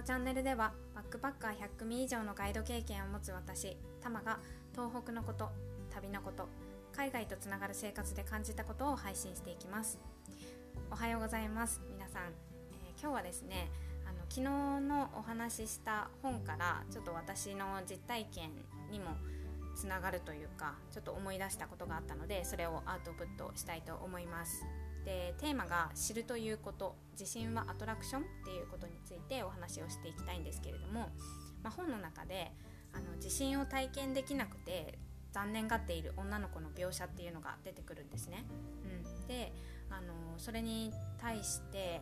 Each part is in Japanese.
のチャンネルではバックパッカー100組以上のガイド経験を持つ私タマが東北のこと旅のこと海外とつながる生活で感じたことを配信していきます。おはようございます皆さん、えー、今日はですねあの昨日のお話しした本からちょっと私の実体験にもつながるというかちょっと思い出したことがあったのでそれをアウトプットしたいと思います。でテーマが「知るということ自信はアトラクション」っていうことについてお話をしていきたいんですけれども、まあ、本の中であの自信を体験できなくて残念がっている女の子の描写っていうのが出てくるんですね。うん、であのそれに対して、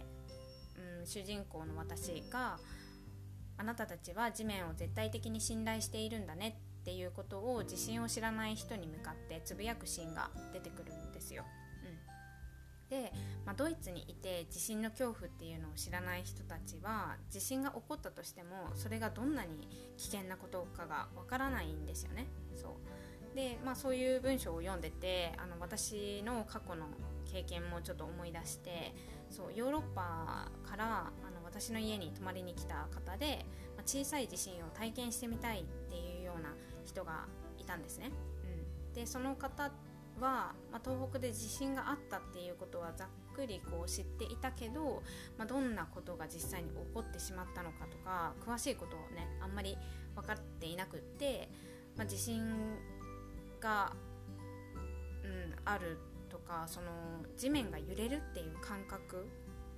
うん、主人公の私が「あなたたちは地面を絶対的に信頼しているんだね」っていうことを自信を知らない人に向かってつぶやくシーンが出てくるんですよ。で、まあ、ドイツにいて地震の恐怖っていうのを知らない人たちは地震が起こったとしてもそれがどんなに危険なことかがわからないんですよね。そうで、まあ、そういう文章を読んでてあの私の過去の経験もちょっと思い出してそうヨーロッパからあの私の家に泊まりに来た方で、まあ、小さい地震を体験してみたいっていうような人がいたんですね。うん、でその方は、まあ、東北で地震があったっていうことはざっくりこう知っていたけど、まあ、どんなことが実際に起こってしまったのかとか詳しいことをねあんまり分かっていなくって、まあ、地震が、うん、あるとかその地面が揺れるっていう感覚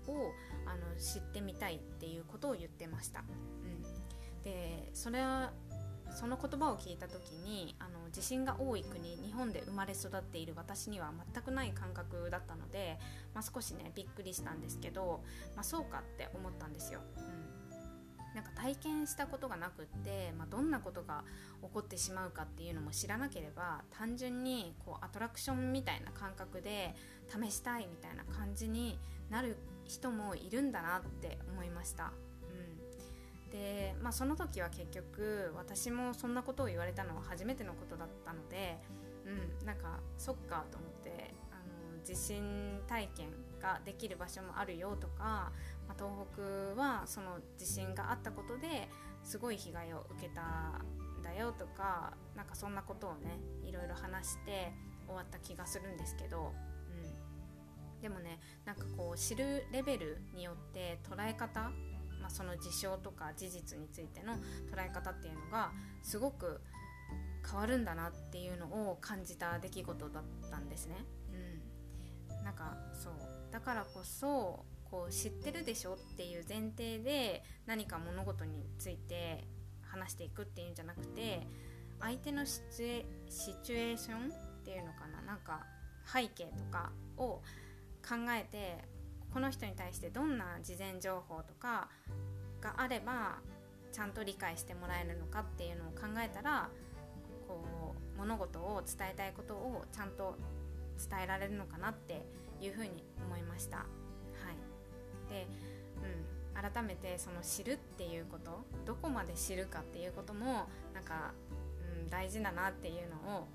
をあの知ってみたいっていうことを言ってました。うん、でそれはその言葉を聞いた時にあの地震が多い国日本で生まれ育っている私には全くない感覚だったので、まあ、少しねびっくりしたんですけど、まあ、そうかって思ったんですよ。うんなんか体験したことがなくって、まあ、どんなことが起こってしまうかっていうのも知らなければ単純にこうアトラクションみたいな感覚で試したいみたいな感じになる人もいるんだなって思いました。で、まあ、その時は結局私もそんなことを言われたのは初めてのことだったので、うん、なんかそっかと思ってあの地震体験ができる場所もあるよとか、まあ、東北はその地震があったことですごい被害を受けたんだよとかなんかそんなことをねいろいろ話して終わった気がするんですけど。でもねなんかこう知るレベルによって捉え方、その事象とか事実についての捉え方っていうのがすごく変わるんだなっていうのを感じた出来事だったんですね。うん、なんかそうだからこそこう知ってるでしょっていう前提で何か物事について話していくっていうんじゃなくて相手のシチュエーションっていうのかななんか背景とかを考えてこの人に対してどんな事前情報とかがあればちゃんと理解してもらえるのかっていうのを考えたらこう物事を伝えたいことをちゃんと伝えられるのかなっていうふうに思いました。はい、で、うん、改めてその知るっていうことどこまで知るかっていうこともなんか、うん、大事だなっていうのを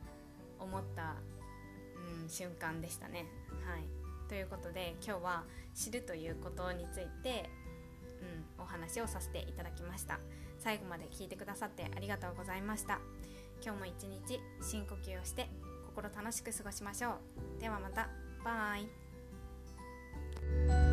思った、うん、瞬間でしたね。はいということで今日は知るということについて、うん、お話をさせていただきました。最後まで聞いてくださってありがとうございました。今日も一日深呼吸をして心楽しく過ごしましょう。ではまた。バイ。